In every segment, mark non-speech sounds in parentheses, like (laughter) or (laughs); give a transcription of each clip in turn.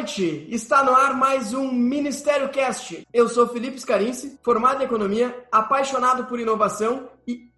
noite. Está no ar mais um Ministério Cast. Eu sou Felipe Scarinci, formado em economia, apaixonado por inovação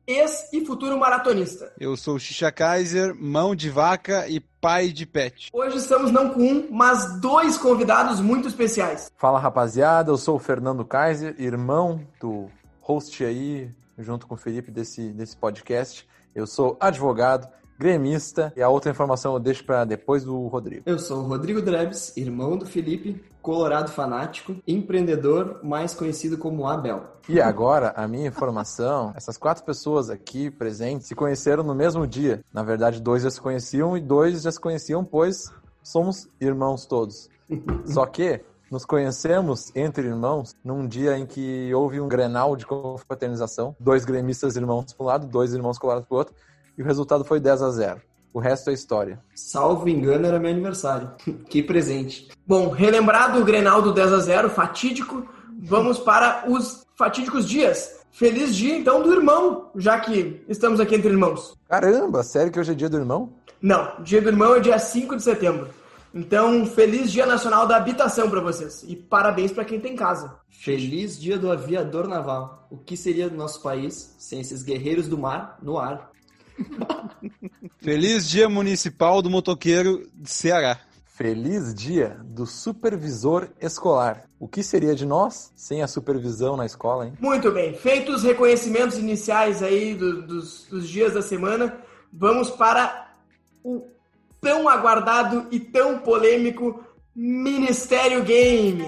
ex e futuro maratonista. Eu sou Xixa Kaiser, mão de vaca e pai de pet. Hoje estamos não com um, mas dois convidados muito especiais. Fala rapaziada, eu sou o Fernando Kaiser, irmão do host aí, junto com o Felipe desse, desse podcast. Eu sou advogado, gremista e a outra informação eu deixo para depois do Rodrigo. Eu sou o Rodrigo Drebs, irmão do Felipe, colorado fanático, empreendedor, mais conhecido como Abel. E agora, a minha informação, (laughs) essas quatro pessoas aqui presentes se conheceram no mesmo dia. Na verdade, dois já se conheciam e dois já se conheciam, pois somos irmãos todos. (laughs) Só que nos conhecemos entre irmãos num dia em que houve um grenal de confraternização, dois gremistas irmãos para um lado, dois irmãos colorados para o outro, e o resultado foi 10 a 0. O resto é história. Salvo engano, era meu aniversário. (laughs) que presente. Bom, relembrado o Grenal do 10 a 0, fatídico, vamos para os fatídicos dias. Feliz dia, então, do irmão, já que estamos aqui entre irmãos. Caramba, sério que hoje é dia do irmão? Não, dia do irmão é dia 5 de setembro. Então, feliz Dia Nacional da Habitação para vocês. E parabéns para quem tem casa. Feliz dia do aviador naval. O que seria do nosso país sem esses guerreiros do mar no ar? (laughs) Feliz Dia Municipal do Motoqueiro de Ceará. Feliz dia do supervisor escolar. O que seria de nós sem a supervisão na escola, hein? Muito bem, feitos os reconhecimentos iniciais aí do- dos, dos dias da semana, vamos para o tão aguardado e tão polêmico Ministério Game.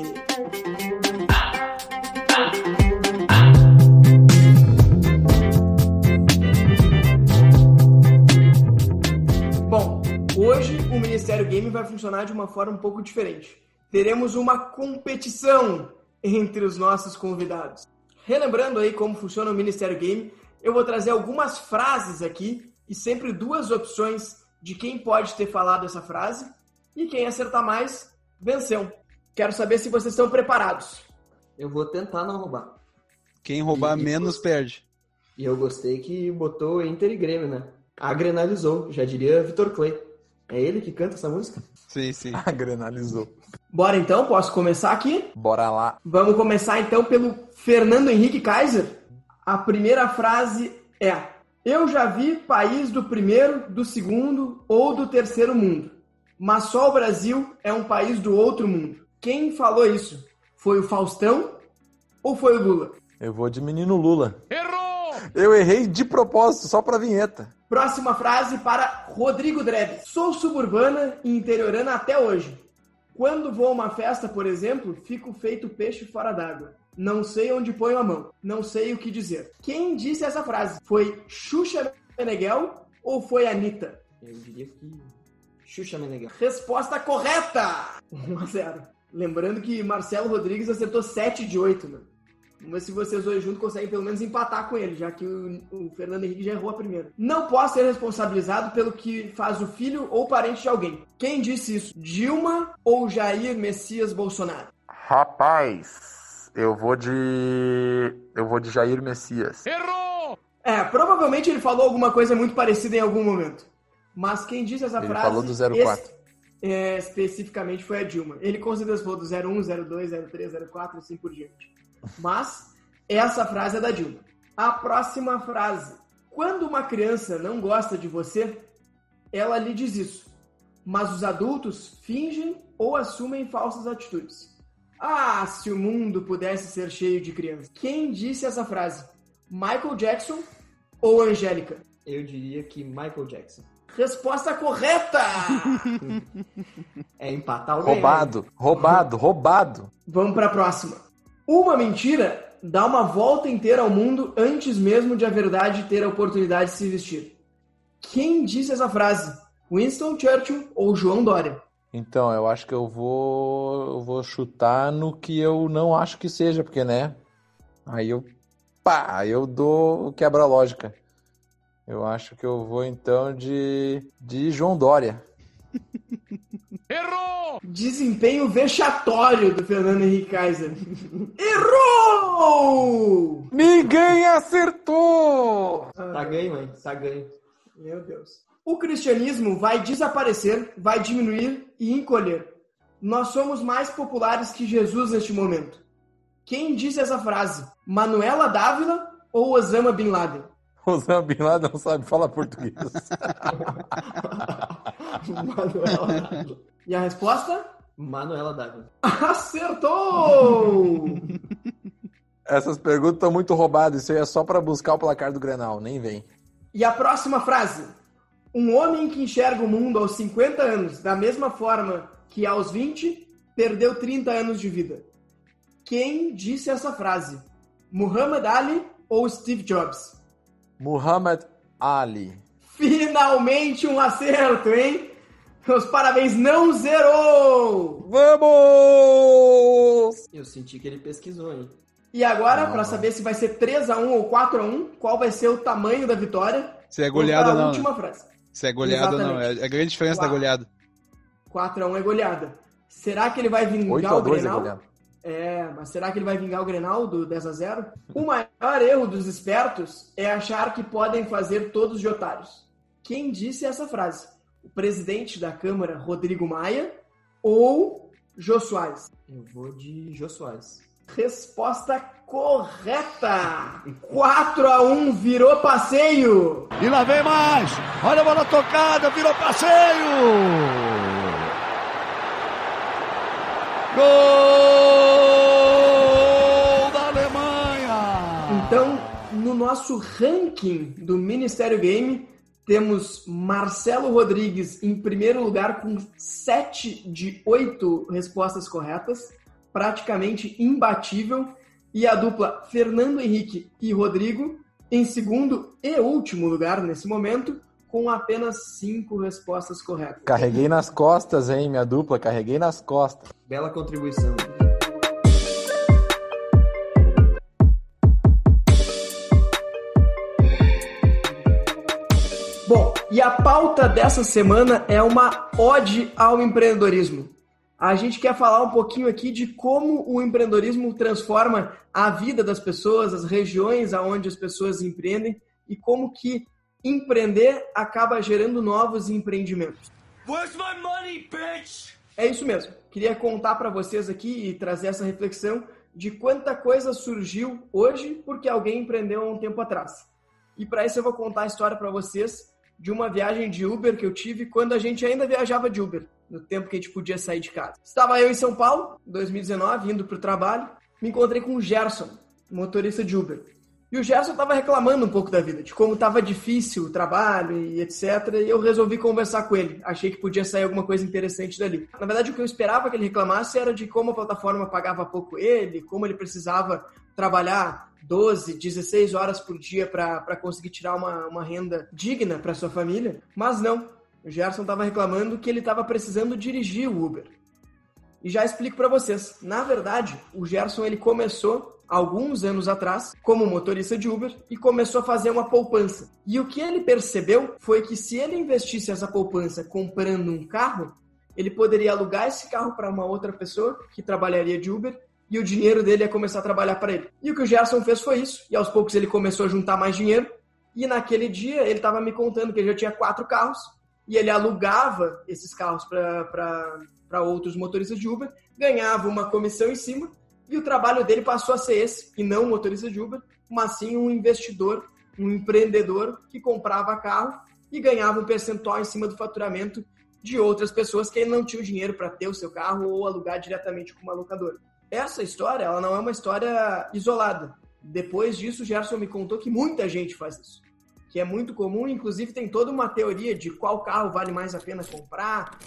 Ministério Game vai funcionar de uma forma um pouco diferente. Teremos uma competição entre os nossos convidados. Relembrando aí como funciona o Ministério Game, eu vou trazer algumas frases aqui e sempre duas opções de quem pode ter falado essa frase e quem acertar mais venceu. Quero saber se vocês estão preparados. Eu vou tentar não roubar. Quem roubar E- e menos você? perde. E eu gostei que botou Inter e Grêmio, né? Agrenalizou, já diria Vitor Clay. É ele que canta essa música? Sim, sim. (laughs) Agrenalizou. Bora então, posso começar aqui? Bora lá. Vamos começar então pelo Fernando Henrique Kaiser. A primeira frase é: Eu já vi país do primeiro, do segundo ou do terceiro mundo, mas só o Brasil é um país do outro mundo. Quem falou isso? Foi o Faustão ou foi o Lula? Eu vou de menino Lula. Errou! Eu errei de propósito, só pra vinheta. Próxima frase para Rodrigo Dreve. Sou suburbana e interiorana até hoje. Quando vou a uma festa, por exemplo, fico feito peixe fora d'água. Não sei onde ponho a mão. Não sei o que dizer. Quem disse essa frase? Foi Xuxa Meneghel ou foi Anitta? Eu diria que. Xuxa Meneghel. Resposta correta! 1 (laughs) a 0. Lembrando que Marcelo Rodrigues acertou 7 de 8, mano. Vamos ver se vocês dois juntos conseguem pelo menos empatar com ele, já que o, o Fernando Henrique já errou a primeira. Não posso ser responsabilizado pelo que faz o filho ou parente de alguém. Quem disse isso? Dilma ou Jair Messias Bolsonaro? Rapaz, eu vou de. Eu vou de Jair Messias. É, provavelmente ele falou alguma coisa muito parecida em algum momento. Mas quem disse essa Ele frase... falou do 04. es- é, especificamente foi a Dilma. Ele com certeza falou do 01, 02, 03, 04 e assim por diante. Mas essa frase é da Dilma. A próxima frase. Quando uma criança não gosta de você, ela lhe diz isso. Mas os adultos fingem ou assumem falsas atitudes. Ah, se o mundo pudesse ser cheio de crianças. Quem disse essa frase? Michael Jackson ou Angélica? Eu diria que Michael Jackson. Resposta correta! (laughs) É empatar ganhar. Roubado, roubado, roubado. Vamos para a próxima. Uma mentira dá uma volta inteira ao mundo antes mesmo de a verdade ter a oportunidade de se vestir. Quem disse essa frase? Winston Churchill ou João Dória? Então, eu acho que eu vou, eu vou chutar no que eu não acho que seja, porque, né? Aí eu, pá, aí eu dou quebra a lógica. Eu acho que eu vou então de, de João Dória. Desempenho vexatório do Fernando Henrique Kaiser. (laughs) Errou! Ninguém acertou! Tá ganho, mãe. Tá ganho. Meu Deus. O cristianismo vai desaparecer, vai diminuir e encolher. Nós somos mais populares que Jesus neste momento. Quem disse essa frase? Manuela Dávila ou Osama Bin Laden? Osama Bin Laden não sabe falar português. (laughs) Manuela Dávila. E a resposta? Manuela Dávila. (laughs) Acertou! Essas perguntas estão muito roubadas. Isso aí é só pra buscar o placar do Grenal. Nem vem. E a próxima frase? Um homem que enxerga o mundo aos 50 anos da mesma forma que aos 20 perdeu 30 anos de vida. Quem disse essa frase? Muhammad Ali ou Steve Jobs? Muhammad Ali. Finalmente um acerto, hein? Os parabéns, não zerou! Vamos! Eu senti que ele pesquisou, hein? E agora, para saber se vai ser 3x1 ou 4x1, qual vai ser o tamanho da vitória? Se é goleada ou a não. última Né? frase. Se é goleada ou não. É Exatamente. é a grande diferença da Quatro. goleada. 4x1 é goleada. Será que ele vai 8 vingar a o 2 é Grenal? goleado. É, mas será que ele vai vingar o Grenal do 10 a 0? O maior erro dos espertos é achar que podem fazer todos de otários. Quem disse essa frase? O presidente da Câmara, Rodrigo Maia, ou Jô Soares? Eu vou de Jô Soares. Resposta correta! 4 a 1 virou passeio! E lá vem mais. Olha a bola tocada, virou passeio. Gol da Alemanha. Então, no nosso ranking do Ministério Game, temos Marcelo Rodrigues em primeiro lugar com 7 de 8 respostas corretas, praticamente imbatível, e a dupla Fernando Henrique e Rodrigo em segundo e último lugar nesse momento, com apenas 5 respostas corretas. Carreguei nas costas, hein, minha dupla. Carreguei nas costas. Bela contribuição. E a pauta dessa semana é uma ode ao empreendedorismo. A gente quer falar um pouquinho aqui de como o empreendedorismo transforma a vida das pessoas, as regiões aonde as pessoas empreendem e como que empreender acaba gerando novos empreendimentos. Where's my money, bitch? É isso mesmo. Queria contar para vocês aqui e trazer essa reflexão de quanta coisa surgiu hoje porque alguém empreendeu há um tempo atrás. E para isso eu vou contar a história para vocês de uma viagem de Uber que eu tive quando a gente ainda viajava de Uber, no tempo que a gente podia sair de casa. Estava eu em São Paulo, em 2019, indo para o trabalho, me encontrei com o Gerson, motorista de Uber. E o Gerson estava reclamando um pouco da vida, de como estava difícil o trabalho e etc. E eu resolvi conversar com ele. Achei que podia sair alguma coisa interessante dali. Na verdade, o que eu esperava que ele reclamasse era de como a plataforma pagava pouco ele, como ele precisava trabalhar 12, 16 horas por dia para conseguir tirar uma, uma renda digna para sua família. Mas não. O Gerson estava reclamando que ele estava precisando dirigir o Uber. E já explico para vocês. Na verdade, o Gerson ele começou alguns anos atrás como motorista de Uber e começou a fazer uma poupança. E o que ele percebeu foi que se ele investisse essa poupança comprando um carro, ele poderia alugar esse carro para uma outra pessoa que trabalharia de Uber e o dinheiro dele ia começar a trabalhar para ele. E o que o Gerson fez foi isso. E aos poucos ele começou a juntar mais dinheiro. E naquele dia ele estava me contando que ele já tinha quatro carros e ele alugava esses carros para outros motoristas de Uber, ganhava uma comissão em cima e o trabalho dele passou a ser esse, e não um motorista de Uber, mas sim um investidor, um empreendedor que comprava carro e ganhava um percentual em cima do faturamento de outras pessoas que não tinham dinheiro para ter o seu carro ou alugar diretamente com uma locadora. Essa história, ela não é uma história isolada. Depois disso, o Gerson me contou que muita gente faz isso. Que é muito comum, inclusive tem toda uma teoria de qual carro vale mais a pena comprar,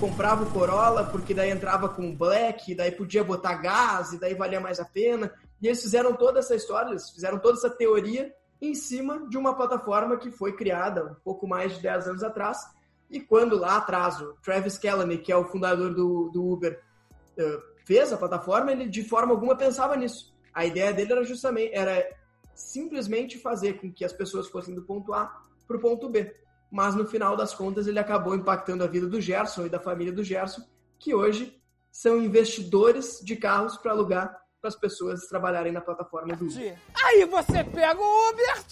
comprava o Corolla porque daí entrava com Black, daí podia botar gás e daí valia mais a pena. E eles fizeram toda essa história, eles fizeram toda essa teoria em cima de uma plataforma que foi criada um pouco mais de 10 anos atrás. E quando lá atrás o Travis Kalanick, que é o fundador do, do Uber, uh, fez a plataforma, ele de forma alguma pensava nisso. A ideia dele era justamente era simplesmente fazer com que as pessoas fossem do ponto A para o ponto B. Mas no final das contas ele acabou impactando a vida do Gerson e da família do Gerson, que hoje são investidores de carros para alugar para as pessoas trabalharem na plataforma do Uber. Aí você pega o Uber,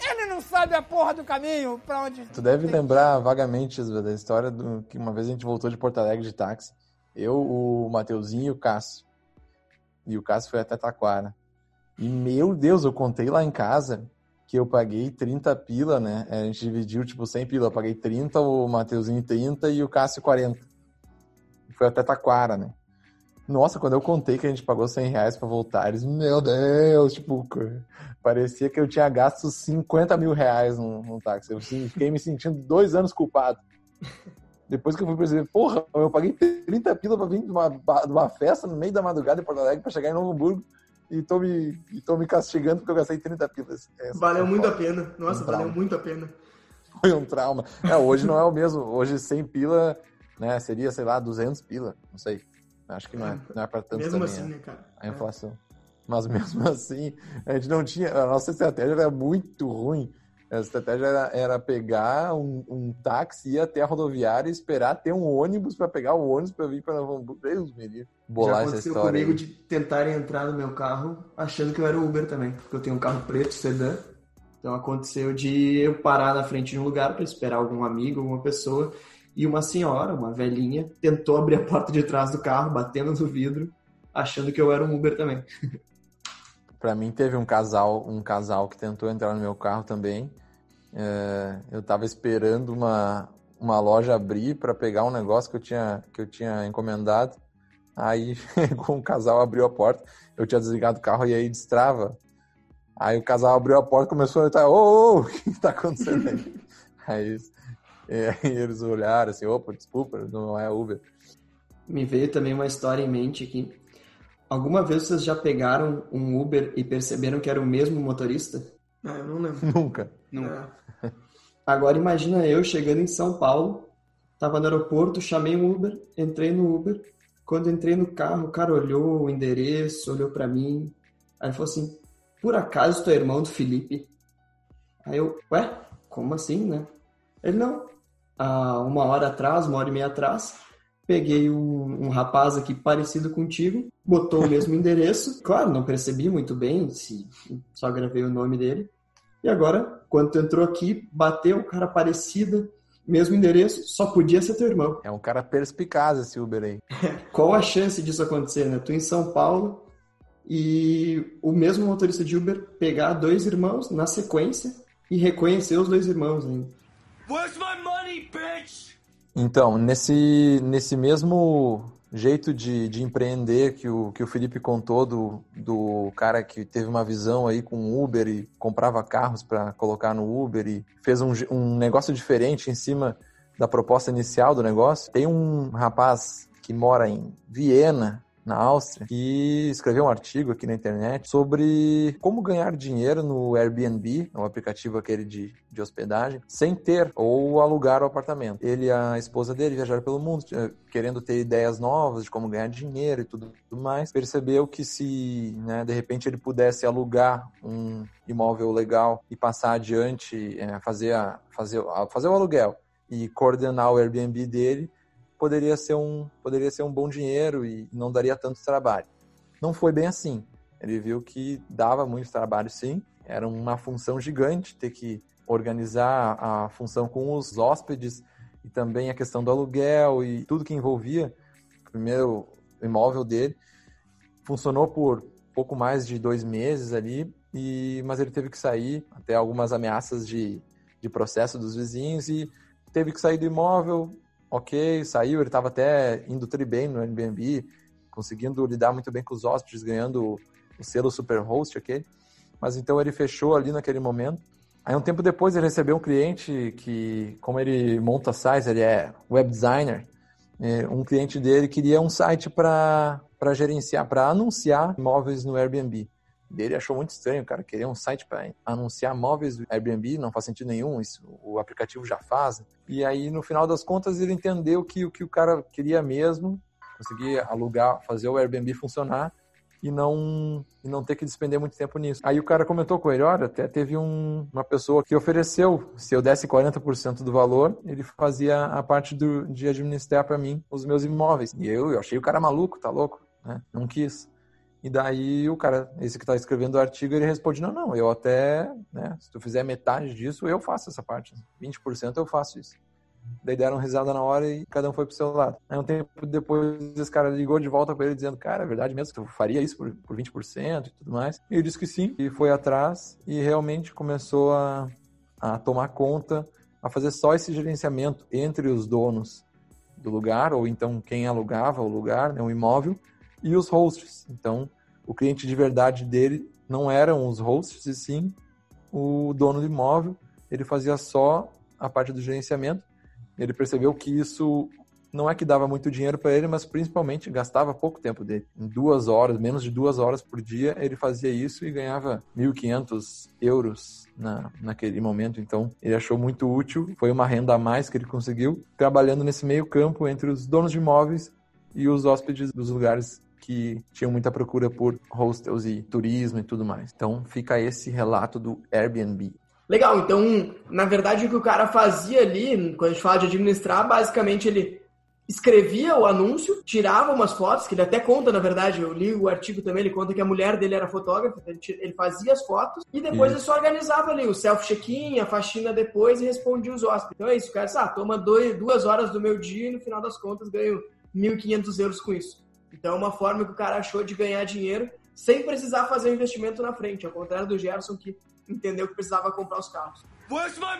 ele não sabe a porra do caminho para onde. Tu deve lembrar vagamente da história do que uma vez a gente voltou de Porto Alegre de táxi. Eu, o Mateuzinho e o Cássio. E o Cássio foi até Taquara. E meu Deus, eu contei lá em casa que eu paguei 30 pila, né? A gente dividiu tipo 100 pila. Eu paguei 30, o Mateuzinho 30 e o Cássio 40. Foi até Taquara, né? Nossa, quando eu contei que a gente pagou 100 reais pra voltar, eles, meu Deus, tipo, parecia que eu tinha gasto 50 mil reais no, no táxi. Eu fiquei me sentindo dois anos culpado. Depois que eu fui perceber, porra, eu paguei 30 pila pra vir de uma, de uma festa no meio da madrugada em Porto Alegre pra chegar em Novo Hamburgo e tô me, e tô me castigando porque eu gastei 30 pilas. Essa valeu muito foda. a pena. Nossa, um valeu muito a pena. Foi um trauma. É, hoje não é o mesmo. Hoje 100 pila, né, seria, sei lá, 200 pila. Não sei. Acho que não é, não é pra tanto Mesmo também, assim, é. né, cara? A inflação. É. Mas mesmo (laughs) assim, a gente não tinha. A nossa estratégia era muito ruim. A estratégia era, era pegar um, um, táxi, ir até a rodoviária e esperar ter um ônibus para pegar o ônibus para vir para Novo Hamburgo. Deus me livre. Bolar Já essa história. comigo aí. de tentarem entrar no meu carro achando que eu era Uber também, porque eu tenho um carro preto, sedã. Então aconteceu de eu parar na frente de um lugar para esperar algum amigo, alguma pessoa, e uma senhora, uma velhinha, tentou abrir a porta de trás do carro, batendo no vidro, achando que eu era um Uber também. (laughs) Para mim teve um casal, um casal que tentou entrar no meu carro também. É, eu estava esperando uma, uma loja abrir para pegar um negócio que eu tinha que eu tinha encomendado. Aí (laughs) um casal abriu a porta, eu tinha desligado o carro e aí destrava. Aí o casal abriu a porta, começou a gritar: "Ô, ô, o que está acontecendo aí?" (laughs) aí é, (laughs) e eles olharam assim, opa, desculpa, não é Uber. Me veio também uma história em mente aqui. Alguma vez vocês já pegaram um Uber e perceberam que era o mesmo motorista? Ah, eu não lembro. Nunca. Nunca. É. (laughs) Agora imagina eu chegando em São Paulo, tava no aeroporto, chamei um Uber, entrei no Uber. Quando entrei no carro, o cara olhou o endereço, olhou para mim, aí falou assim: "Por acaso tu é irmão do Felipe?" Aí eu, ué, como assim, né? Ele não, há uma hora atrás, uma hora e meia atrás, peguei um, um, rapaz aqui parecido contigo, botou o mesmo (laughs) endereço. Claro, não percebi muito bem, se só gravei o nome dele. E agora, quando tu entrou aqui, bateu um cara parecido, mesmo endereço, só podia ser teu irmão. É um cara perspicaz esse Uber aí. (laughs) Qual a chance disso acontecer, né? Tu em São Paulo e o mesmo motorista de Uber pegar dois irmãos na sequência e reconhecer os dois irmãos ainda. Where's my money, bitch? Então, nesse, nesse mesmo jeito de, de empreender que o, que o Felipe contou do, do cara que teve uma visão aí com Uber e comprava carros para colocar no Uber e fez um, um negócio diferente em cima da proposta inicial do negócio. Tem um rapaz que mora em Viena, na Áustria, que escreveu um artigo aqui na internet sobre como ganhar dinheiro no Airbnb, o aplicativo aquele de, de hospedagem, sem ter ou alugar o apartamento. Ele e a esposa dele viajaram pelo mundo, querendo ter ideias novas de como ganhar dinheiro e tudo, tudo mais. Percebeu que se, né, de repente, ele pudesse alugar um imóvel legal e passar adiante, é, fazer, a, fazer, a, fazer o aluguel e coordenar o Airbnb dele, poderia ser um poderia ser um bom dinheiro e não daria tanto trabalho. Não foi bem assim. Ele viu que dava muito trabalho sim, era uma função gigante ter que organizar a função com os hóspedes e também a questão do aluguel e tudo que envolvia o primeiro imóvel dele. Funcionou por pouco mais de dois meses ali, e, mas ele teve que sair, até algumas ameaças de, de processo dos vizinhos, e teve que sair do imóvel, ok, saiu, ele estava até indo tri bem no Airbnb, conseguindo lidar muito bem com os hóspedes, ganhando o selo Superhost aquele. Mas então ele fechou ali naquele momento. Aí um tempo depois ele recebeu um cliente que, como ele monta sites, ele é web designer, um cliente dele queria um site para gerenciar, para anunciar imóveis no Airbnb. Ele achou muito estranho, cara queria um site para anunciar móveis do Airbnb, não faz sentido nenhum, isso o aplicativo já faz. E aí, no final das contas, ele entendeu que o que o cara queria mesmo, conseguir alugar, fazer o Airbnb funcionar, e não, e não ter que despender muito tempo nisso. Aí o cara comentou com ele, olha, até teve um, uma pessoa que ofereceu, se eu desse 40% do valor, ele fazia a parte do, de administrar para mim os meus imóveis. E eu, eu achei o cara maluco, tá louco, né? Não quis. E daí o cara, esse que está escrevendo o artigo, ele responde, não, não, eu até, né, se tu fizer metade disso, eu faço essa parte. 20% eu faço isso. Daí deram risada na hora e cada um foi pro seu lado. Aí um tempo depois, esse cara ligou de volta para ele dizendo: Cara, é verdade mesmo que tu faria isso por, por 20% e tudo mais? E ele disse que sim, e foi atrás e realmente começou a, a tomar conta, a fazer só esse gerenciamento entre os donos do lugar, ou então quem alugava o lugar, né, o imóvel, e os hosts. Então, o cliente de verdade dele não eram os hosts, e sim o dono do imóvel. Ele fazia só a parte do gerenciamento ele percebeu que isso não é que dava muito dinheiro para ele, mas principalmente gastava pouco tempo dele. Em duas horas, menos de duas horas por dia, ele fazia isso e ganhava 1.500 euros na, naquele momento. Então, ele achou muito útil. Foi uma renda a mais que ele conseguiu, trabalhando nesse meio campo entre os donos de imóveis e os hóspedes dos lugares que tinham muita procura por hostels e turismo e tudo mais. Então, fica esse relato do Airbnb. Legal, então, na verdade, o que o cara fazia ali, quando a gente fala de administrar, basicamente ele escrevia o anúncio, tirava umas fotos, que ele até conta, na verdade, eu li o artigo também, ele conta que a mulher dele era fotógrafa, ele fazia as fotos e depois isso. ele só organizava ali o self-check-in, a faxina depois e respondia os hóspedes. Então é isso, cara, ah, toma dois, duas horas do meu dia e no final das contas ganho 1.500 euros com isso. Então é uma forma que o cara achou de ganhar dinheiro sem precisar fazer um investimento na frente, ao contrário do Gerson que entendeu que precisava comprar os carros.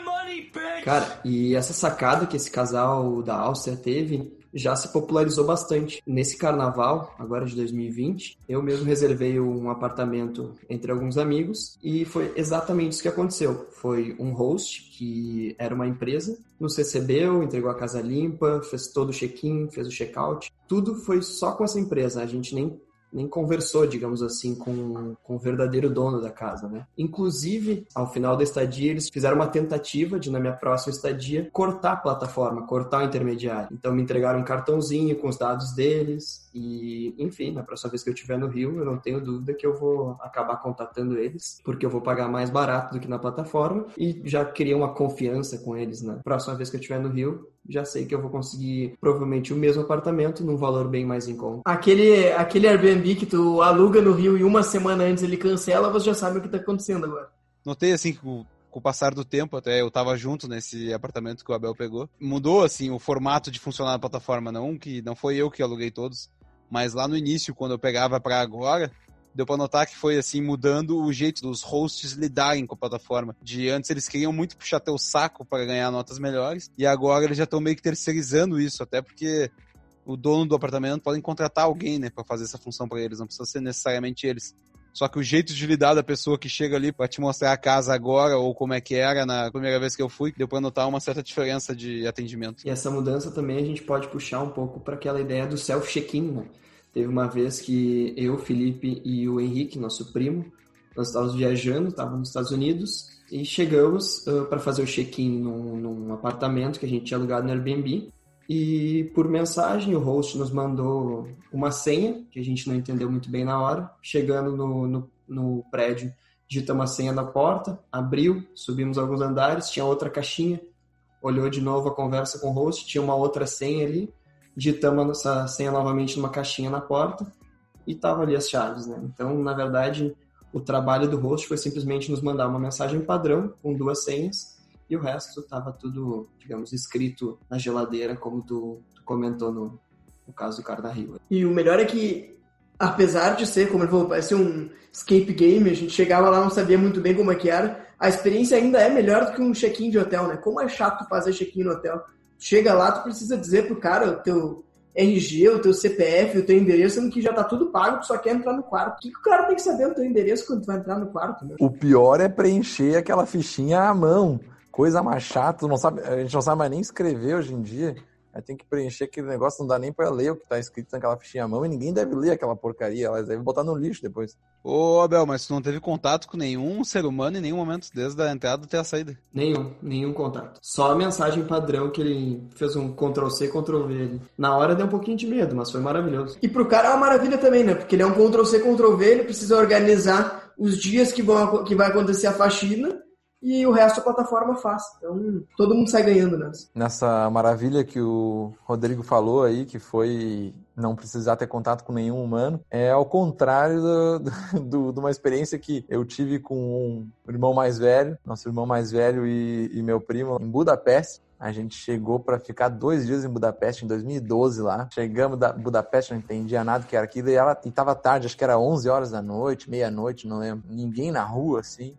Money, Cara, e essa sacada que esse casal da Áustria teve já se popularizou bastante. Nesse carnaval, agora de 2020, eu mesmo reservei um apartamento entre alguns amigos e foi exatamente isso que aconteceu. Foi um host que era uma empresa, nos recebeu, entregou a casa limpa, fez todo o check-in, fez o check-out. Tudo foi só com essa empresa. A gente nem nem conversou, digamos assim, com, com o verdadeiro dono da casa, né? Inclusive, ao final da estadia, eles fizeram uma tentativa de, na minha próxima estadia, cortar a plataforma, cortar o intermediário. Então, me entregaram um cartãozinho com os dados deles e, enfim, na próxima vez que eu estiver no Rio, eu não tenho dúvida que eu vou acabar contatando eles, porque eu vou pagar mais barato do que na plataforma e já criei uma confiança com eles na próxima vez que eu estiver no Rio, já sei que eu vou conseguir provavelmente o mesmo apartamento num valor bem mais em conta. Aquele, aquele Airbnb que tu aluga no Rio e uma semana antes ele cancela, você já sabe o que está acontecendo agora. Notei assim que com o passar do tempo, até eu estava junto nesse apartamento que o Abel pegou, mudou assim o formato de funcionar na plataforma, não que não foi eu que aluguei todos, mas lá no início, quando eu pegava para agora, deu para notar que foi assim mudando o jeito dos hosts lidarem com a plataforma. De antes eles queriam muito puxar teu saco para ganhar notas melhores e agora eles já estão meio que terceirizando isso, até porque o dono do apartamento podem contratar alguém, né, para fazer essa função para eles, não precisa ser necessariamente eles. Só que o jeito de lidar da pessoa que chega ali para te mostrar a casa agora ou como é que era na primeira vez que eu fui, deu para notar uma certa diferença de atendimento. E essa mudança também a gente pode puxar um pouco para aquela ideia do self check-in, né? Teve uma vez que eu, Felipe e o Henrique, nosso primo, nós estávamos viajando, estávamos nos Estados Unidos e chegamos uh, para fazer o check-in num, num, apartamento que a gente tinha alugado no Airbnb. E por mensagem, o host nos mandou uma senha, que a gente não entendeu muito bem na hora. Chegando no, no, no prédio, digitamos a senha na porta, abriu, subimos alguns andares, tinha outra caixinha, olhou de novo a conversa com o host, tinha uma outra senha ali digitamos essa senha novamente numa caixinha na porta e tava ali as chaves, né? Então, na verdade, o trabalho do host foi simplesmente nos mandar uma mensagem padrão com duas senhas e o resto tava tudo, digamos, escrito na geladeira, como tu, tu comentou no, no caso do cara da Rio. E o melhor é que, apesar de ser, como ele falou, parece um escape game, a gente chegava lá não sabia muito bem como é que era, a experiência ainda é melhor do que um check-in de hotel, né? Como é chato fazer check-in no hotel chega lá, tu precisa dizer pro cara o teu RG, o teu CPF, o teu endereço, sendo que já tá tudo pago, tu só quer entrar no quarto. O que, que o cara tem que saber o teu endereço quando tu vai entrar no quarto? Né? O pior é preencher aquela fichinha à mão. Coisa mais chata, não sabe, a gente não sabe mais nem escrever hoje em dia. Aí tem que preencher aquele negócio, não dá nem pra ler o que tá escrito naquela fichinha à mão e ninguém deve ler aquela porcaria, elas devem botar no lixo depois. Ô, Abel, mas tu não teve contato com nenhum ser humano em nenhum momento, desde a entrada até a saída. Nenhum, nenhum contato. Só a mensagem padrão que ele fez um Ctrl-C, Ctrl-V ali. Na hora deu um pouquinho de medo, mas foi maravilhoso. E pro cara é uma maravilha também, né? Porque ele é um Ctrl-C, Ctrl-V, ele precisa organizar os dias que, vão, que vai acontecer a faxina e o resto a plataforma faz. Então, todo mundo sai ganhando nessa. Nessa maravilha que o Rodrigo falou aí, que foi não precisar ter contato com nenhum humano, é ao contrário de uma experiência que eu tive com um irmão mais velho, nosso irmão mais velho e, e meu primo, em Budapeste. A gente chegou para ficar dois dias em Budapeste, em 2012 lá. Chegamos da Budapeste, não entendia nada que era aquilo. E, ela, e tava tarde, acho que era 11 horas da noite, meia-noite, não lembro. Ninguém na rua, assim.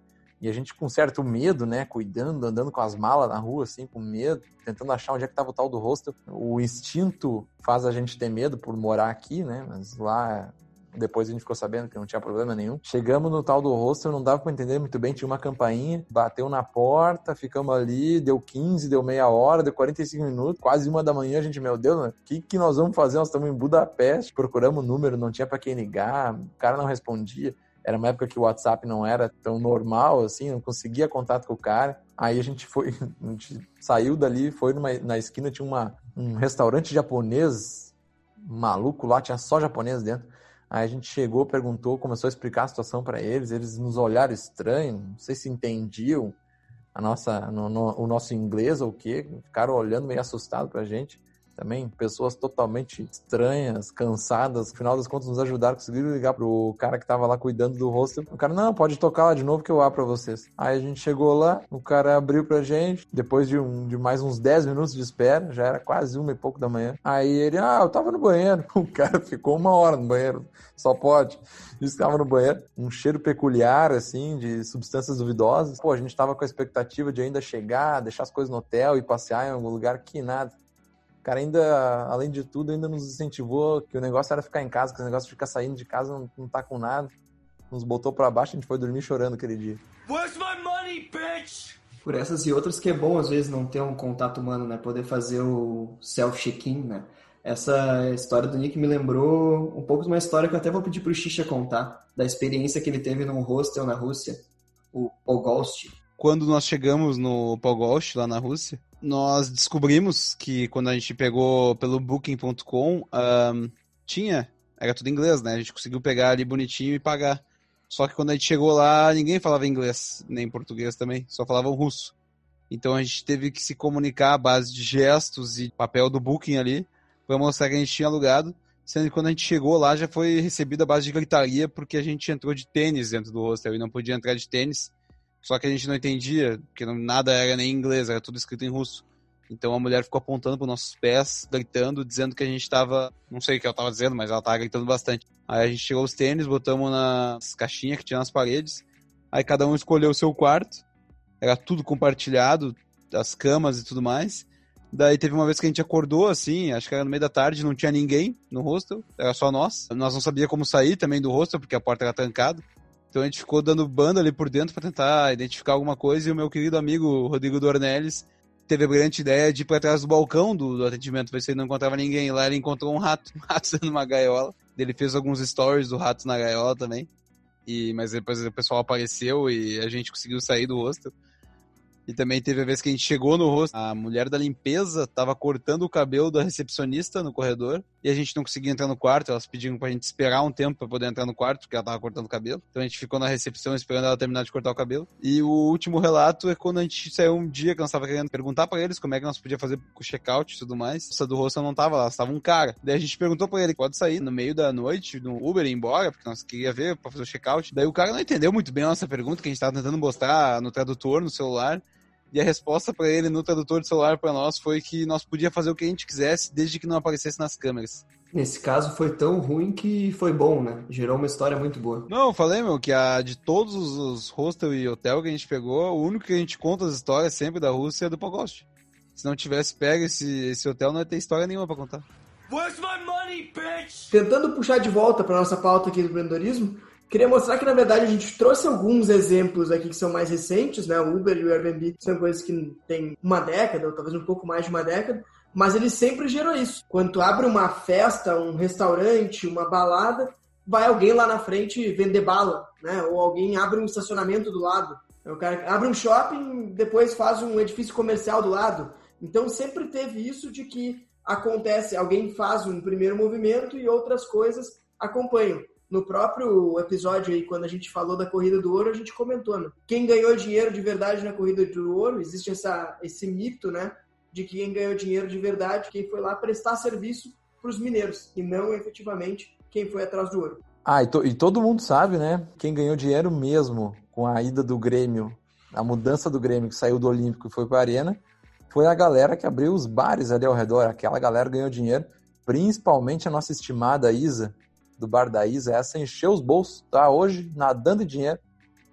E a gente com certo medo, né, cuidando, andando com as malas na rua, assim, com medo, tentando achar onde é que tava o tal do hostel. O instinto faz a gente ter medo por morar aqui, né, mas lá depois a gente ficou sabendo que não tinha problema nenhum. Chegamos no tal do hostel, não dava para entender muito bem, tinha uma campainha, bateu na porta, ficamos ali, deu 15, deu meia hora, deu 45 minutos, quase uma da manhã, a gente, meu Deus, o que, que nós vamos fazer? Nós estamos em Budapeste, procuramos o número, não tinha para quem ligar, o cara não respondia. Era uma época que o WhatsApp não era tão normal, assim, não conseguia contato com o cara. Aí a gente foi, (laughs) a gente saiu dali, foi numa, na esquina, tinha uma, um restaurante japonês maluco lá, tinha só japonês dentro. Aí a gente chegou, perguntou, começou a explicar a situação para eles, eles nos olharam estranho, não sei se entendiam a nossa, no, no, o nosso inglês ou o quê, ficaram olhando meio assustado pra gente também, pessoas totalmente estranhas, cansadas, no final das contas nos ajudaram, conseguiram ligar pro cara que tava lá cuidando do hostel. O cara, não, pode tocar lá de novo que eu abro pra vocês. Aí a gente chegou lá, o cara abriu pra gente, depois de, um, de mais uns 10 minutos de espera, já era quase uma e pouco da manhã. Aí ele, ah, eu tava no banheiro. (laughs) O cara ficou uma hora no banheiro, só pode. Disse que tava no banheiro, um cheiro peculiar, assim, de substâncias duvidosas. Pô, a gente tava com a expectativa de ainda chegar, deixar as coisas no hotel e passear em algum lugar que nada cara ainda, além de tudo, ainda nos incentivou que o negócio era ficar em casa, que o negócio de ficar saindo de casa não, não tá com nada. Nos botou para baixo, a gente foi dormir chorando aquele dia. Where's my money, bitch? Por essas e outras que é bom às vezes não ter um contato humano, né? Poder fazer o self-check-in, né? Essa história do Nick me lembrou um pouco de uma história que eu até vou pedir pro Xixa contar, da experiência que ele teve num hostel na Rússia, o Pogolst. Quando nós chegamos no Pogolst, lá na Rússia, nós descobrimos que quando a gente pegou pelo booking.com, tinha, era tudo inglês, né? A gente conseguiu pegar ali bonitinho e pagar. Só que quando a gente chegou lá, ninguém falava inglês, nem português também, só falavam russo. Então a gente teve que se comunicar à base de gestos e papel do booking ali, para mostrar que a gente tinha alugado. Sendo que quando a gente chegou lá, já foi recebido à base de gritaria, porque a gente entrou de tênis dentro do hostel e não podia entrar de tênis só que a gente não entendia, porque nada era nem em inglês, era tudo escrito em russo. Então a mulher ficou apontando para nossos pés, gritando, dizendo que a gente estava. Não sei o que ela estava dizendo, mas ela estava gritando bastante. Aí a gente chegou os tênis, botamos nas caixinhas que tinha nas paredes. Aí cada um escolheu o seu quarto. Era tudo compartilhado, as camas e tudo mais. Daí teve uma vez que a gente acordou, assim, acho que era no meio da tarde, não tinha ninguém no hostel, era só nós. Nós não sabia como sair também do hostel, porque a porta era trancada. Então a gente ficou dando banda ali por dentro para tentar identificar alguma coisa e o meu querido amigo Rodrigo Dornelles teve a brilhante ideia de ir para trás do balcão do, do, atendimento, ver se ele não encontrava ninguém. Lá ele encontrou um rato, (laughs) um rato dentro de uma gaiola. Ele fez alguns stories do rato na gaiola também. E, mas depois o pessoal apareceu e a gente conseguiu sair do hostel. E também teve a vez que a gente chegou no rosto, a mulher da limpeza tava cortando o cabelo da recepcionista no corredor e a gente não conseguia entrar no quarto. Elas pediram pra gente esperar um tempo para poder entrar no quarto, porque ela tava cortando o cabelo. Então a gente ficou na recepção esperando ela terminar de cortar o cabelo. E o último relato é quando a gente saiu um dia que nós tava querendo perguntar para eles como é que nós podíamos fazer o check-out e tudo mais. Essa do rosto não tava lá, estava um cara. Daí a gente perguntou para ele, pode sair no meio da noite no Uber e ir embora, porque nós queria ver para fazer o check-out. Daí o cara não entendeu muito bem a nossa pergunta, que a gente tava tentando mostrar no tradutor, no celular. E a resposta para ele no tradutor de celular para nós foi que nós podia fazer o que a gente quisesse desde que não aparecesse nas câmeras. Nesse caso foi tão ruim que foi bom, né? Gerou uma história muito boa. Não, eu falei, meu, que a de todos os hostel e hotel que a gente pegou, o único que a gente conta as histórias sempre da Rússia é do Pogost. Se não tivesse pego esse, esse hotel, não ia ter história nenhuma para contar. Where's my money, bitch? Tentando puxar de volta para nossa pauta aqui do empreendedorismo, Queria mostrar que, na verdade, a gente trouxe alguns exemplos aqui que são mais recentes, né? O Uber e o Airbnb são coisas que têm uma década, ou talvez um pouco mais de uma década, Mas ele sempre gerou isso. Quando abre uma festa, um restaurante, uma balada, vai alguém lá na frente vender bala, né? Ou alguém abre um estacionamento do lado. O cara abre um shopping, depois faz um edifício comercial do lado. Então sempre teve isso de que acontece, alguém faz um primeiro movimento e outras coisas acompanham. No próprio episódio aí, quando a gente falou da corrida do ouro, a gente comentou, né? Quem ganhou dinheiro de verdade na corrida do ouro, existe essa, esse mito, né? De que quem ganhou dinheiro de verdade, quem foi lá prestar serviço para os mineiros, e não efetivamente quem foi atrás do ouro. Ah, e, to, e todo mundo sabe, né? Quem ganhou dinheiro mesmo com a ida do Grêmio, a mudança do Grêmio que saiu do Olímpico e foi para a Arena, foi a galera que abriu os bares ali ao redor. Aquela galera ganhou dinheiro, principalmente a nossa estimada Isa, do bar da Isa, essa encheu os bolsos, tá hoje nadando em dinheiro.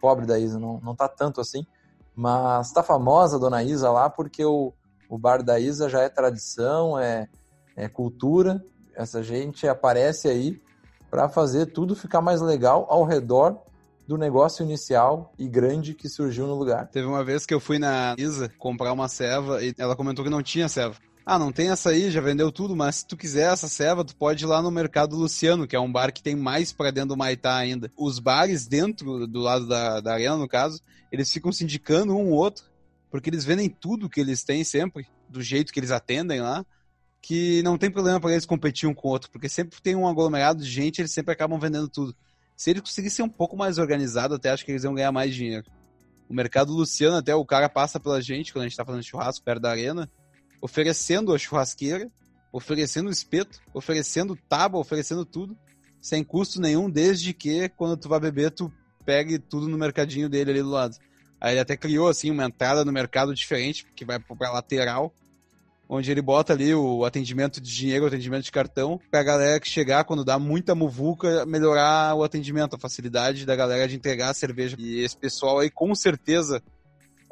Pobre da Isa, não, não tá tanto assim, mas tá famosa a dona Isa lá porque o, o bar da Isa já é tradição, é, é cultura. Essa gente aparece aí para fazer tudo ficar mais legal ao redor do negócio inicial e grande que surgiu no lugar. Teve uma vez que eu fui na Isa comprar uma ceva e ela comentou que não tinha ceva. Ah, não tem essa aí, já vendeu tudo, mas se tu quiser essa ceva, tu pode ir lá no Mercado Luciano, que é um bar que tem mais para dentro do Maitá ainda. Os bares dentro, do lado da, da arena, no caso, eles ficam se indicando um ou outro, porque eles vendem tudo que eles têm sempre, do jeito que eles atendem lá, que não tem problema para eles competir um com o outro, porque sempre tem um aglomerado de gente, eles sempre acabam vendendo tudo. Se eles conseguissem ser um pouco mais organizado, até acho que eles iam ganhar mais dinheiro. O mercado Luciano, até o cara passa pela gente quando a gente tá fazendo churrasco perto da arena, oferecendo a churrasqueira, oferecendo o espeto, oferecendo tábua, oferecendo tudo, sem custo nenhum, desde que quando tu vai beber, tu pegue tudo no mercadinho dele ali do lado. Aí ele até criou assim uma entrada no mercado diferente, que vai pra lateral, onde ele bota ali o atendimento de dinheiro, o atendimento de cartão, pra galera que chegar, quando dá muita muvuca, melhorar o atendimento, a facilidade da galera de entregar a cerveja. E esse pessoal aí, com certeza,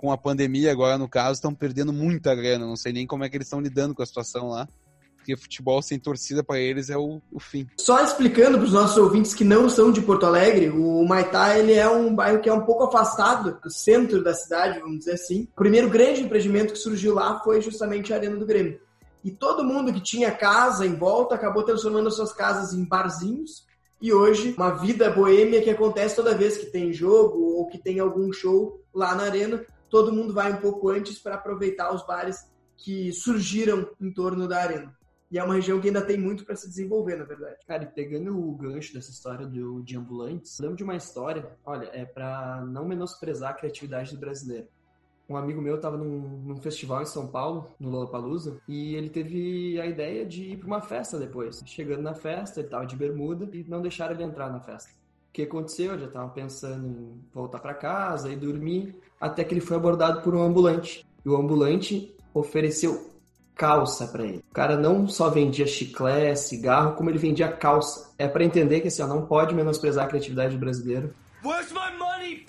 com a pandemia agora no caso, estão perdendo muita grana. Não sei nem como é que eles estão lidando com a situação lá. Porque futebol sem torcida para eles é o, o, fim. Só explicando para os nossos ouvintes que não são de Porto Alegre, o Maitá ele é um bairro que é um pouco afastado do centro da cidade, vamos dizer assim. O primeiro grande empreendimento que surgiu lá foi justamente a Arena do Grêmio. E todo mundo que tinha casa em volta acabou transformando as suas casas em barzinhos. E hoje, uma vida boêmia que acontece toda vez que tem jogo ou que tem algum show lá na arena, todo mundo vai um pouco antes para aproveitar os bares que surgiram em torno da arena. E é uma região que ainda tem muito para se desenvolver, na verdade. Cara, e pegando o gancho dessa história do, de ambulantes, lembro de uma história, olha, é para não menosprezar a criatividade do brasileiro. Um amigo meu estava num, num, festival em São Paulo, no Lollapalooza, e ele teve a ideia de ir para uma festa depois. Chegando na festa, ele estava de bermuda e não deixaram ele entrar na festa. O que aconteceu? Eu já estava pensando em voltar para casa e dormir, até que ele foi abordado por um ambulante. E o ambulante ofereceu calça para ele. O cara não só vendia chiclete, cigarro, como ele vendia calça. É para entender que assim, ó, não pode menosprezar a criatividade do brasileiro. Money,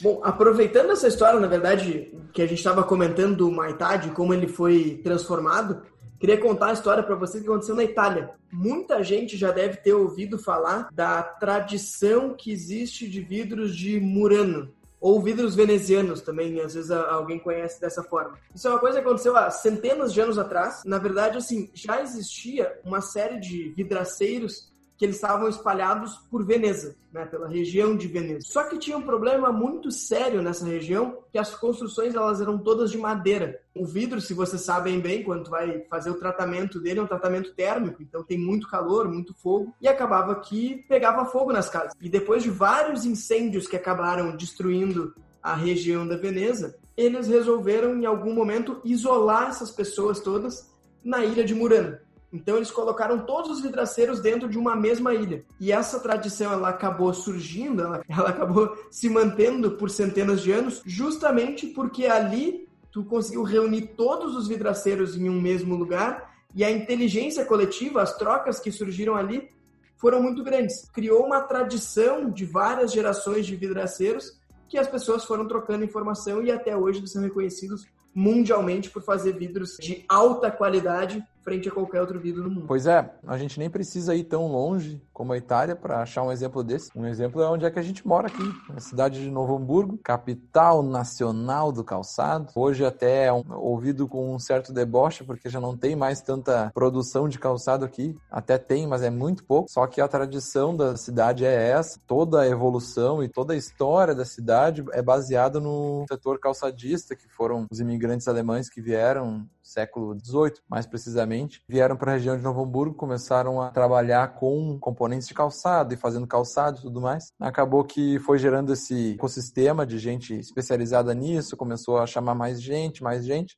Bom, aproveitando essa história, na verdade, que a gente estava comentando do Maitá, como ele foi transformado, queria contar a história para vocês que aconteceu na Itália. Muita gente já deve ter ouvido falar da tradição que existe de vidros de Murano ou vidros venezianos também, às vezes alguém conhece dessa forma. Isso é uma coisa que aconteceu há centenas de anos atrás. Na verdade, assim, já existia uma série de vidraceiros que eles estavam espalhados por Veneza, né, pela região de Veneza. Só que tinha um problema muito sério nessa região, que as construções elas eram todas de madeira. O vidro, se vocês sabem bem, quando vai fazer o tratamento dele, é um tratamento térmico, então tem muito calor, muito fogo, e acabava que pegava fogo nas casas. E depois de vários incêndios que acabaram destruindo a região da Veneza, eles resolveram em algum momento isolar essas pessoas todas na ilha de Murano. Então eles colocaram todos os vidraceiros dentro de uma mesma ilha. E essa tradição ela acabou surgindo, ela, (laughs) ela acabou se mantendo por centenas de anos, justamente porque ali tu conseguiu reunir todos os vidraceiros em um mesmo lugar e a inteligência coletiva, as trocas que surgiram ali foram muito grandes. Criou uma tradição de várias gerações de vidraceiros que as pessoas foram trocando informação e até hoje eles são reconhecidos mundialmente por fazer vidros de alta qualidade frente a qualquer outro vidro no mundo. Pois é, a gente nem precisa ir tão longe como a Itália para achar um exemplo desse. Um exemplo é onde é que a gente mora aqui, na cidade de Novo Hamburgo, capital nacional do calçado. Hoje até é um, ouvido com um certo deboche, porque já não tem mais tanta produção de calçado aqui. Até tem, mas é muito pouco. Só que a tradição da cidade é essa. Toda a evolução e toda a história da cidade é baseada no setor calçadista, que foram os imigrantes alemães que vieram século XVIII, mais precisamente, vieram para a região de Novo Hamburgo, começaram a trabalhar com componentes de calçado e fazendo calçado e tudo mais. Acabou que foi gerando esse ecossistema de gente especializada nisso, começou a chamar mais gente, mais gente,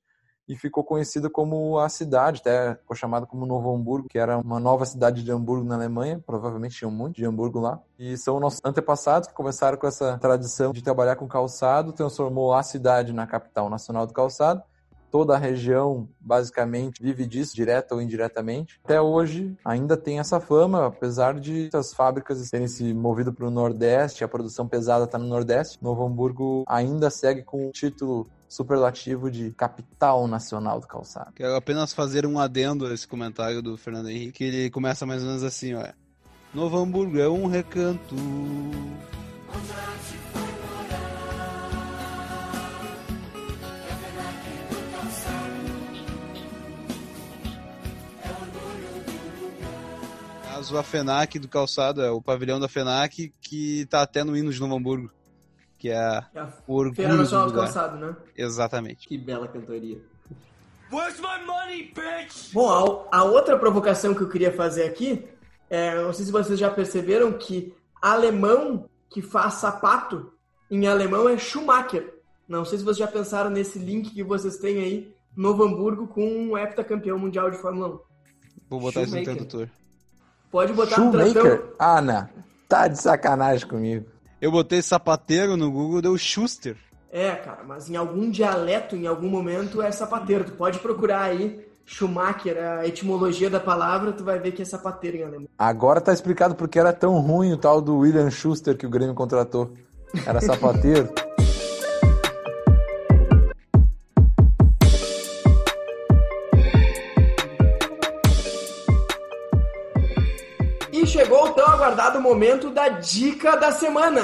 e ficou conhecido como a cidade, até foi chamado como Novo Hamburgo, que era uma nova cidade de Hamburgo na Alemanha, provavelmente tinham muito de Hamburgo lá. E são nossos antepassados que começaram com essa tradição de trabalhar com calçado, transformou a cidade na capital nacional do calçado toda a região basicamente vive disso, direta ou indiretamente. Até hoje ainda tem essa fama, apesar de as fábricas terem se movido para o Nordeste, a produção pesada está no Nordeste. Novo Hamburgo ainda segue com o título superlativo de capital nacional do calçado. Quero apenas fazer um adendo a esse comentário do Fernando Henrique, ele começa mais ou menos assim, ó. Novo Hamburgo é um recanto. Caso, a FENAC do calçado, é o pavilhão da FENAC, que tá até no hino de Novo Hamburgo. Que é, É a o orgulho Feira Nacional do do. Calçado, né? Exatamente. Que bela cantoria. Where's my money, bitch? Bom, a, a outra provocação que eu queria fazer aqui, é, não sei se vocês já perceberam que alemão que faz sapato, em alemão é Schumacher. Não sei se vocês já pensaram nesse link que vocês têm aí, Novo Hamburgo com um heptacampeão mundial de Fórmula 1. Vou botar isso no tradutor. Pode botar no tratão. Shoemaker? Ana, tá de sacanagem comigo. Eu botei sapateiro no Google, deu Schuster. É, cara, mas em algum dialeto, em algum momento, é sapateiro. Tu pode procurar aí Schumacher, a etimologia da palavra, tu vai ver que é sapateiro em alemão. Agora tá explicado porque era tão ruim o tal do William Schuster que o Grêmio contratou. Era sapateiro. (laughs) aguardado momento da dica da semana.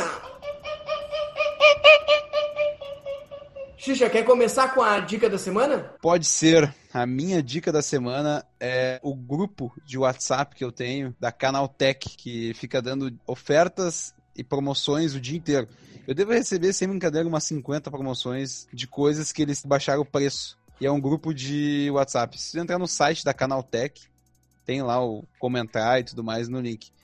Xixa, quer começar com a dica da semana? Pode ser. A minha dica da semana é o grupo de WhatsApp que eu tenho da Canaltech, que fica dando ofertas e promoções o dia inteiro. Eu devo receber, sem brincadeira, umas 50 promoções de coisas que eles baixaram o preço. E é um grupo de WhatsApp. Se você entrar no site da Canaltech, tem lá o comentário e tudo mais no link.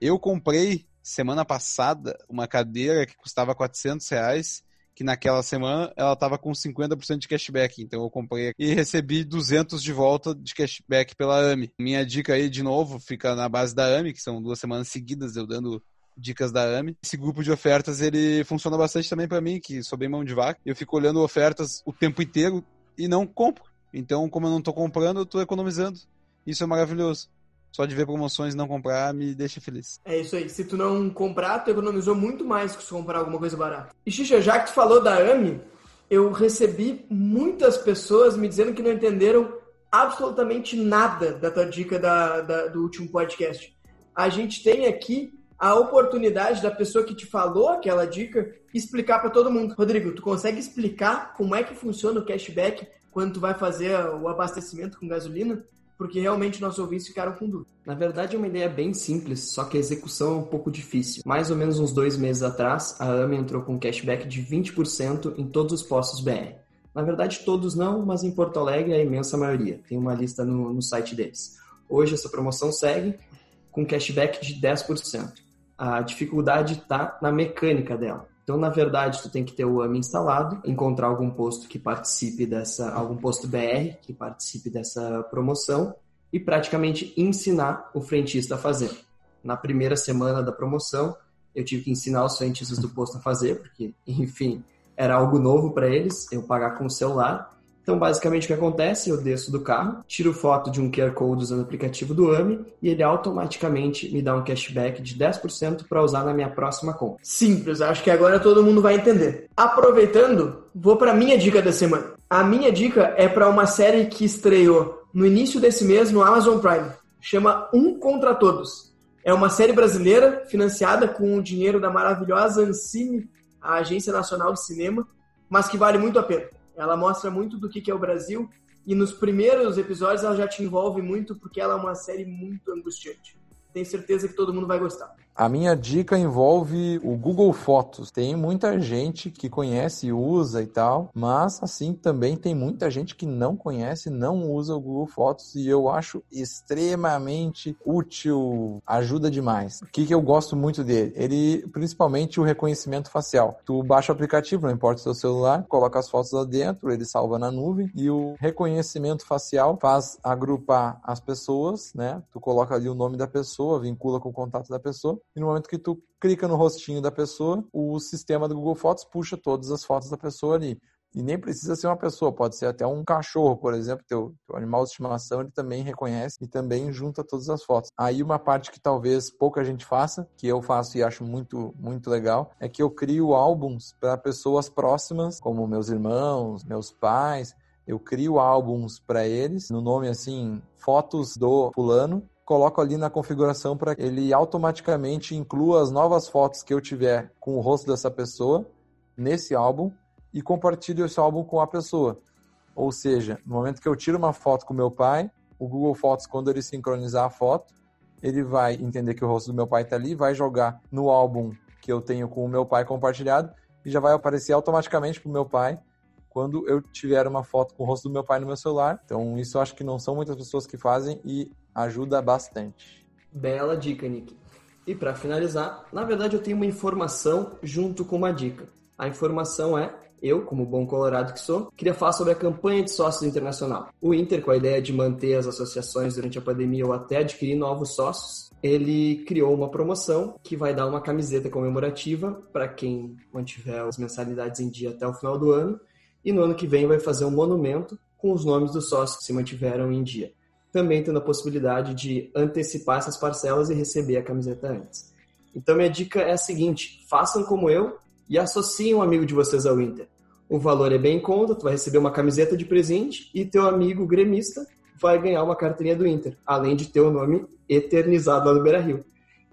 Eu comprei semana passada uma cadeira que custava 400 reais, que naquela semana ela estava com 50% de cashback. Então eu comprei e recebi 200 de volta de cashback pela AMI. Minha dica aí, de novo, fica na base da AMI, que são duas semanas seguidas eu dando dicas da AMI. Esse grupo de ofertas, ele funciona bastante também para mim, que sou bem mão de vaca. Eu fico olhando ofertas o tempo inteiro e não compro. Então, como eu não tô comprando, eu tô economizando. Isso é maravilhoso. Só de ver promoções e não comprar me deixa feliz. É isso aí. Se tu não comprar, tu economizou muito mais que se comprar alguma coisa barata. E Xixa, já que tu falou da AMI, eu recebi muitas pessoas me dizendo que não entenderam absolutamente nada da tua dica da, da- do último podcast. A gente tem aqui a oportunidade da pessoa que te falou aquela dica explicar para todo mundo. Rodrigo, tu consegue explicar como é que funciona o cashback quando tu vai fazer o abastecimento com gasolina? Porque realmente nossos ouvintes ficaram com dúvida. Na verdade, é uma ideia bem simples, só que a execução é um pouco difícil. Mais ou menos uns dois meses atrás, a AMI entrou com um cashback de 20% em todos os postos BR. Na verdade, todos não, mas em Porto Alegre a imensa maioria. Tem uma lista no, no site deles. Hoje essa promoção segue com cashback de 10%. A dificuldade está na mecânica dela. Então, na verdade, tu tem que ter o AMI instalado, encontrar algum posto que participe dessa, algum posto BR que participe dessa promoção e praticamente ensinar o frentista a fazer. Na primeira semana da promoção, eu tive que ensinar os frentistas do posto a fazer, porque, (laughs) enfim, era algo novo para eles, eu pagar com o celular. Então, basicamente, o que acontece? Eu desço do carro, tiro foto de um QR Code usando o aplicativo do AMI e ele automaticamente me dá um cashback de 10% para usar na minha próxima compra. Simples, acho que agora todo mundo vai entender. Aproveitando, Vou para minha dica da semana. A minha dica é para uma série que estreou no início desse mês no Amazon Prime. Chama Um Contra Todos. É uma série brasileira financiada com o dinheiro da maravilhosa Ancine, a Agência Nacional de Cinema, mas que vale muito a pena. Ela mostra muito do que é o Brasil e nos primeiros episódios ela já te envolve muito porque ela é uma série muito angustiante. Tenho certeza que todo mundo vai gostar. A minha dica envolve o Google Fotos. Tem muita gente que conhece e usa e tal, mas assim também tem muita gente que não conhece, não usa o Google Fotos e eu acho extremamente útil, ajuda demais. O que, que eu gosto muito dele? Ele, principalmente o reconhecimento facial. Tu baixa o aplicativo, não importa o seu celular, coloca as fotos lá dentro, ele salva na nuvem e o reconhecimento facial faz agrupar as pessoas, né? Tu coloca ali o nome da pessoa, vincula com o contato da pessoa e no momento que tu clica no rostinho da pessoa, o sistema do Google Fotos puxa todas as fotos da pessoa ali. E nem precisa ser uma pessoa, pode ser até um cachorro, por exemplo, teu, teu, animal de estimação, ele também reconhece e também junta todas as fotos. Aí uma parte que talvez pouca gente faça, que eu faço e acho muito, muito legal, é que eu crio álbuns para pessoas próximas, como meus irmãos, meus pais. Eu crio álbuns para eles, no nome assim, fotos do fulano, coloco ali na configuração para que ele automaticamente inclua as novas fotos que eu tiver com o rosto dessa pessoa nesse álbum e compartilho esse álbum com a pessoa. Ou seja, no momento que eu tiro uma foto com meu pai, o Google Fotos, quando ele sincronizar a foto, ele vai entender que o rosto do meu pai está ali, vai jogar no álbum que eu tenho com o meu pai compartilhado e já vai aparecer automaticamente para o meu pai quando eu tiver uma foto com o rosto do meu pai no meu celular. Então, isso acho que não são muitas pessoas que fazem e ajuda bastante. Bela dica, Nick. E para finalizar, na verdade eu tenho uma informação junto com uma dica. A informação é eu, como bom colorado que sou, queria falar sobre a campanha de sócios internacional. O Inter, com a ideia de manter as associações durante a pandemia ou até adquirir novos sócios, ele criou uma promoção que vai dar uma camiseta comemorativa para quem mantiver as mensalidades em dia até o final do ano e no ano que vem vai fazer um monumento com os nomes dos sócios que se mantiveram em dia. Também tendo a possibilidade de antecipar essas parcelas e receber a camiseta antes. Então minha dica é a seguinte, façam como eu e associem um amigo de vocês ao Inter. O valor é bem em conta, tu vai receber uma camiseta de presente e teu amigo gremista vai ganhar uma carteirinha do Inter, além de ter o nome eternizado lá no Beira-Rio.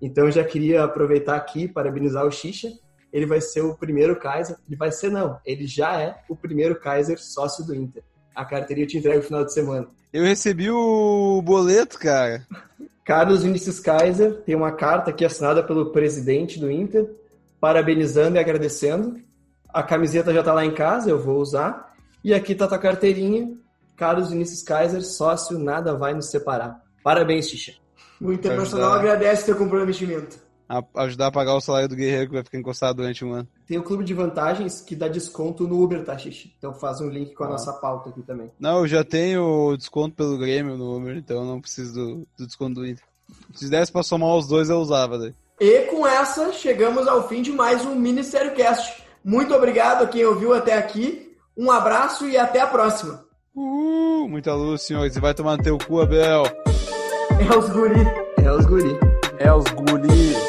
Então já queria aproveitar aqui parabenizar o Xixa ele vai ser o primeiro Kaiser. Ele vai ser, não, ele já é o primeiro Kaiser sócio do Inter. A carteirinha te entrega no final de semana. Eu recebi o boleto, cara. Carlos Vinícius Kaiser tem uma carta aqui assinada pelo presidente do Inter, parabenizando e agradecendo. A camiseta já está lá em casa, eu vou usar. E aqui está a tua carteirinha. Carlos Vinícius Kaiser, sócio, nada vai nos separar. Parabéns, Xixa. O Internacional agradece teu comprometimento a ajudar a pagar o salário do guerreiro que vai ficar encostado durante um ano. Tem o clube de vantagens que dá desconto no Uber, tá, Xixi? Então faz um link com a ah. nossa pauta aqui também. Não, eu já tenho desconto pelo Grêmio no Uber, então eu não preciso do, do desconto do Inter. Se desse pra somar os dois, eu usava daí. E com essa, chegamos ao fim de mais um Ministério Cast. Muito obrigado a quem ouviu até aqui. Um abraço e até a próxima. Uhul, muita luz, senhores. E vai tomar no teu cu, Abel. É os guri. É os guri. É os guri.